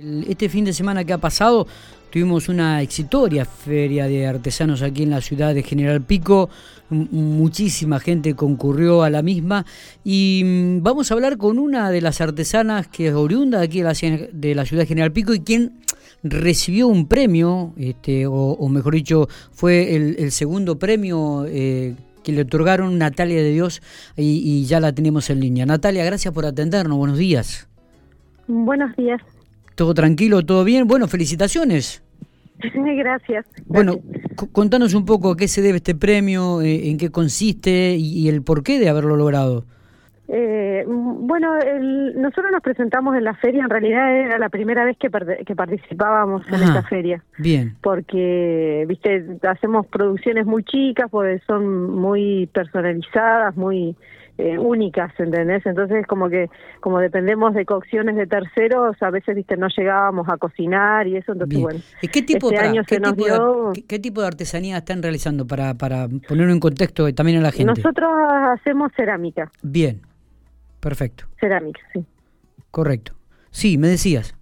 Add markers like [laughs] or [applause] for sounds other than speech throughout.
Este fin de semana que ha pasado tuvimos una exitoria feria de artesanos aquí en la ciudad de General Pico. Muchísima gente concurrió a la misma y mm, vamos a hablar con una de las artesanas que es oriunda aquí de la, de la ciudad de General Pico y quien recibió un premio, este, o, mejor dicho, fue el, segundo premio eh, que le otorgaron Natalia de Dios y ya la tenemos en línea. Natalia, gracias por atendernos. Buenos días. Buenos días. ¿Todo tranquilo, todo bien? Bueno, felicitaciones. [laughs] Gracias. Bueno, contanos un poco a qué se debe este premio, eh, en qué consiste y, el porqué de haberlo logrado. Eh, bueno, nosotros nos presentamos en la feria, en realidad era la primera vez que, que participábamos en esta feria. Bien. Porque, viste, hacemos producciones muy chicas, porque son muy personalizadas, muy eh, únicas, ¿entendés? Entonces como que como dependemos de cocciones de terceros, a veces viste no llegábamos a cocinar y eso, entonces bueno. ¿Qué tipo, este año ¿qué, tipo de, ¿qué, tipo de artesanía están realizando para, para ponerlo en contexto también a la gente? Nosotros hacemos cerámica. Bien, perfecto. Cerámica, sí. Correcto. Sí, me decías.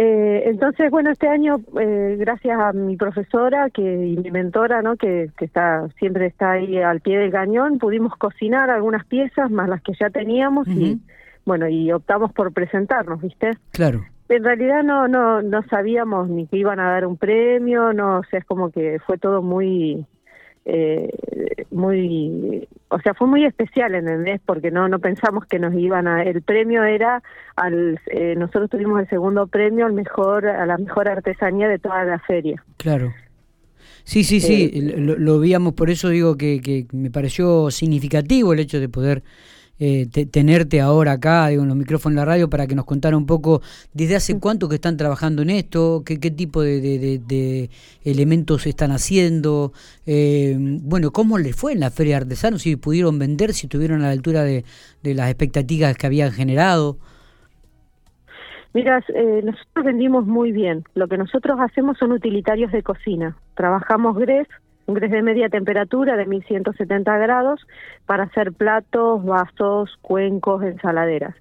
Eh, entonces, bueno, este año, eh, gracias a mi profesora que, y mi mentora, ¿no? Que, que, está siempre está ahí al pie del cañón, pudimos cocinar algunas piezas más las que ya teníamos y bueno, y optamos por presentarnos, ¿viste? Claro. En realidad no no no sabíamos ni que iban a dar un premio, no, o sea, es como que fue todo muy eh, muy, o sea, fue muy especial, ¿entendés? Porque no no pensamos que nos iban a, el premio era al, eh, nosotros tuvimos el segundo premio al mejor, a la mejor artesanía de toda la feria. Claro. Sí, sí, sí, eh, lo, lo, veíamos, por eso digo que, que me pareció significativo el hecho de poder eh, tenerte ahora acá, digo, en los micrófonos de la radio, para que nos contara un poco desde hace cuánto que están trabajando en esto, qué, qué tipo de, de, elementos están haciendo, eh, bueno, cómo les fue en la Feria de Artesanos, si pudieron vender, si estuvieron a la altura de, las expectativas que habían generado. Mira, eh, nosotros vendimos muy bien. Lo que nosotros hacemos son utilitarios de cocina. Trabajamos GRES, un grés de media temperatura de 1170 grados para hacer platos, vasos, cuencos, ensaladeras.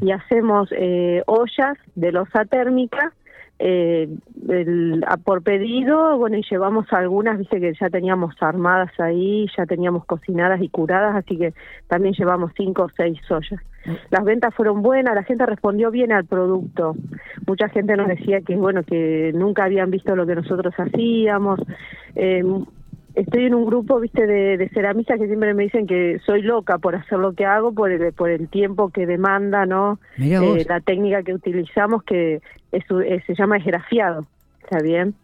Y hacemos eh, ollas de losa térmica eh, por pedido, bueno, y llevamos algunas, dice que ya teníamos armadas ahí, ya teníamos cocinadas y curadas, así que también llevamos cinco o seis ollas. Las ventas fueron buenas, la gente respondió bien al producto. Mucha gente nos decía que, bueno, que nunca habían visto lo que nosotros hacíamos. Eh, estoy en un grupo, viste, de, de ceramistas que siempre me dicen que soy loca por hacer lo que hago, por el, por el tiempo que demanda, ¿no? Eh, la técnica que utilizamos que es, se llama esgrafiado. ¿Está bien?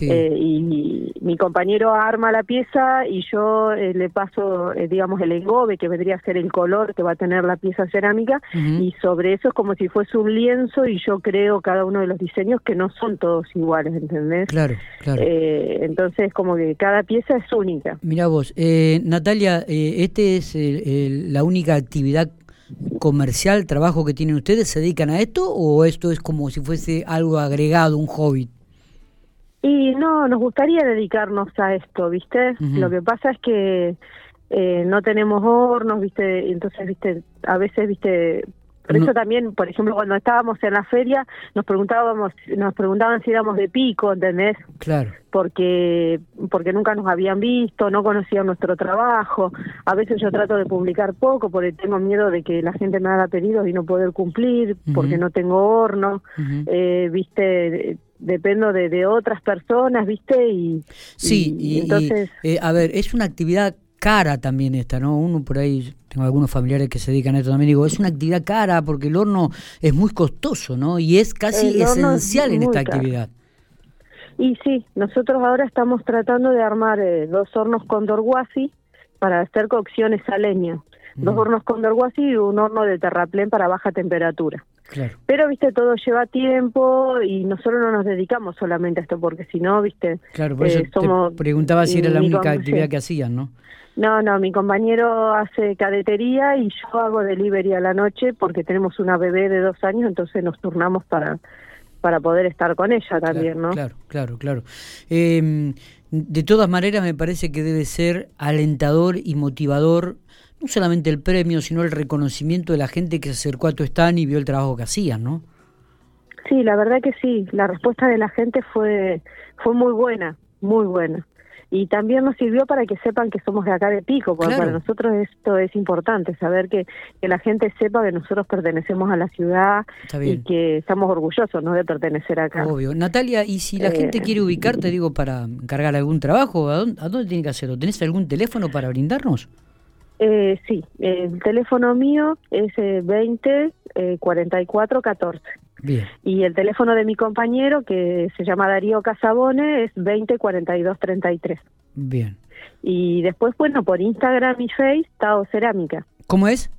Eh, y, mi compañero arma la pieza y yo eh, le paso, eh, digamos, el engobe, que vendría a ser el color que va a tener la pieza cerámica, y sobre eso es como si fuese un lienzo y yo creo cada uno de los diseños que no son todos iguales, ¿entendés? Claro, claro. entonces, como que cada pieza es única. Mira vos, Natalia, ¿este es la única actividad comercial, trabajo que tienen ustedes? ¿Se dedican a esto o esto es como si fuese algo agregado, un hobby? Y no, nos gustaría dedicarnos a esto, ¿viste? Lo que pasa es que eh, no tenemos hornos, ¿viste? Entonces, ¿viste? A veces, ¿viste? Por eso también, por ejemplo, cuando estábamos en la feria, nos preguntábamos, nos preguntaban si éramos de pico, ¿entendés? Claro. Porque, porque nunca nos habían visto, no conocían nuestro trabajo. A veces yo trato de publicar poco porque tengo miedo de que la gente me haga pedidos y no poder cumplir, porque no tengo horno, eh, viste, dependo de, de, otras personas, ¿viste? Y, sí, y, entonces... Eh, a ver, es una actividad cara también esta, ¿no? Uno por ahí, tengo algunos familiares que se dedican a esto también, digo, es una actividad cara porque el horno es muy costoso, ¿no? Y es casi esencial en esta actividad. Y sí, nosotros ahora estamos tratando de armar eh, dos hornos con dorguasi para hacer cocciones a leña. Dos hornos con dorguasi y un horno de terraplén para baja temperatura. Pero, viste, todo lleva tiempo y nosotros no nos dedicamos solamente a esto, porque si no, viste, claro, por eso eh, preguntaba si era la única actividad que hacían, ¿no? No, no, mi compañero hace cadetería y yo hago delivery a la noche porque tenemos una bebé de dos años, entonces nos turnamos para para poder estar con ella también, ¿no? Claro, claro, claro. Eh, de todas maneras, me parece que debe ser alentador y motivador no solamente el premio, sino el reconocimiento de la gente que se acercó a tu stand y vio el trabajo que hacían, ¿no? Sí, la verdad que sí. La respuesta de la gente fue fue muy buena, muy buena y también nos sirvió para que sepan que somos de acá de Pico, porque para nosotros esto es importante, saber que, que la gente sepa que nosotros pertenecemos a la ciudad y que estamos orgullosos ¿no? de pertenecer acá. Obvio. Natalia, y si la gente eh, quiere ubicarte, digo, para encargar algún trabajo, ¿a dónde, a dónde tiene que hacerlo? ¿Tenés algún teléfono para brindarnos? Eh, sí, el teléfono mío es 20 eh, 44 14. Y el teléfono de mi compañero, que se llama Darío Casabone, es 20 42 33. Bien. Y después, bueno, por Instagram y Face, Tao Cerámica. ¿Cómo es?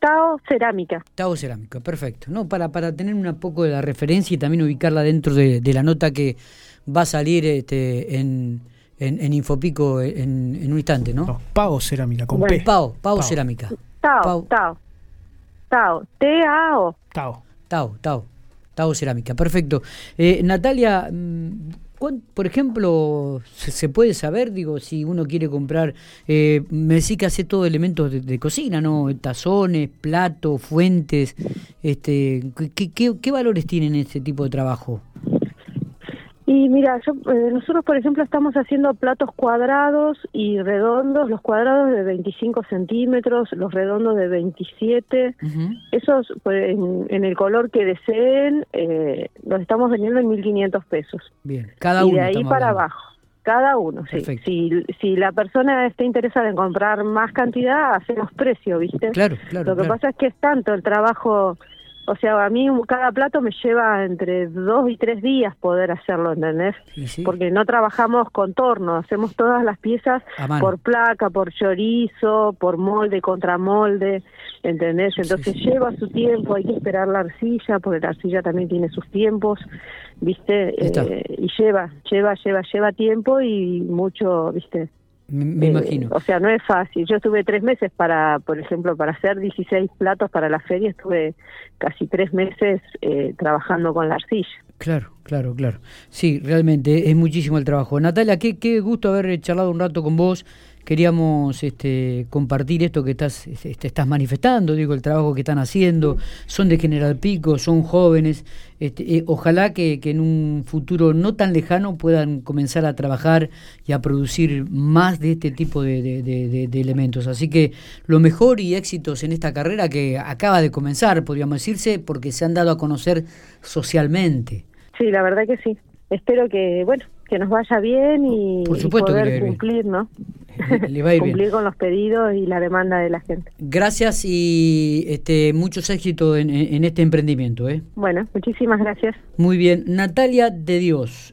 Tao Cerámica. Tao Cerámica, perfecto. No, para, para tener un poco de la referencia y también ubicarla dentro de, la nota que va a salir este, en, en, Infopico en, un instante, ¿no? Pao Cerámica, con P. Pao, Pao, Cerámica. Tao, Tao. Tao, T-A-O. Tao. Tao, Tao. Tao Cerámica, perfecto. Eh, Natalia, mm, por ejemplo, se, puede saber, digo, si uno quiere comprar, eh, me decís que hace todo elementos de, cocina, ¿no? Tazones, platos, fuentes, este, ¿qué, qué, qué valores tienen este tipo de trabajo? Y mira, yo, eh, nosotros por ejemplo estamos haciendo platos cuadrados y redondos, los cuadrados de 25 centímetros, los redondos de 27. Esos pues, en, el color que deseen eh, los estamos vendiendo en 1.500 pesos. Bien, cada uno. Y de ahí para abajo. Cada uno, sí. Si, si la persona está interesada en comprar más cantidad, hacemos precio, ¿viste? Claro, claro. Lo que pasa es que es tanto el trabajo o sea, a mí cada plato me lleva entre dos y tres días poder hacerlo, ¿entendés? Porque no trabajamos con torno, hacemos todas las piezas por placa, por chorizo, por molde, contramolde, ¿entendés? Entonces lleva su tiempo, hay que esperar la arcilla, porque la arcilla también tiene sus tiempos, ¿viste? Eh, y lleva, lleva, lleva, lleva tiempo y mucho, ¿viste? Me, imagino. O sea, no es fácil. Yo estuve tres meses para, por ejemplo, para hacer 16 platos para la feria, estuve casi tres meses eh, trabajando con la arcilla. Claro, claro, claro. Sí, realmente es muchísimo el trabajo. Natalia, qué, qué gusto haber charlado un rato con vos queríamos este, compartir esto que estás, este, estás manifestando, digo, el trabajo que están haciendo, son de General Pico, son jóvenes, este, eh, ojalá que, en un futuro no tan lejano puedan comenzar a trabajar y a producir más de este tipo de, de, elementos. Así que lo mejor y éxitos en esta carrera que acaba de comenzar, podríamos decirse, porque se han dado a conocer socialmente. Sí, la verdad que sí. Espero que, bueno, que nos vaya bien y, poder cumplir, ¿no? [laughs] cumplir con los pedidos y la demanda de la gente. Gracias y este muchos éxitos en, en este emprendimiento. ¿eh? Bueno, muchísimas gracias. Muy bien. Natalia de Dios,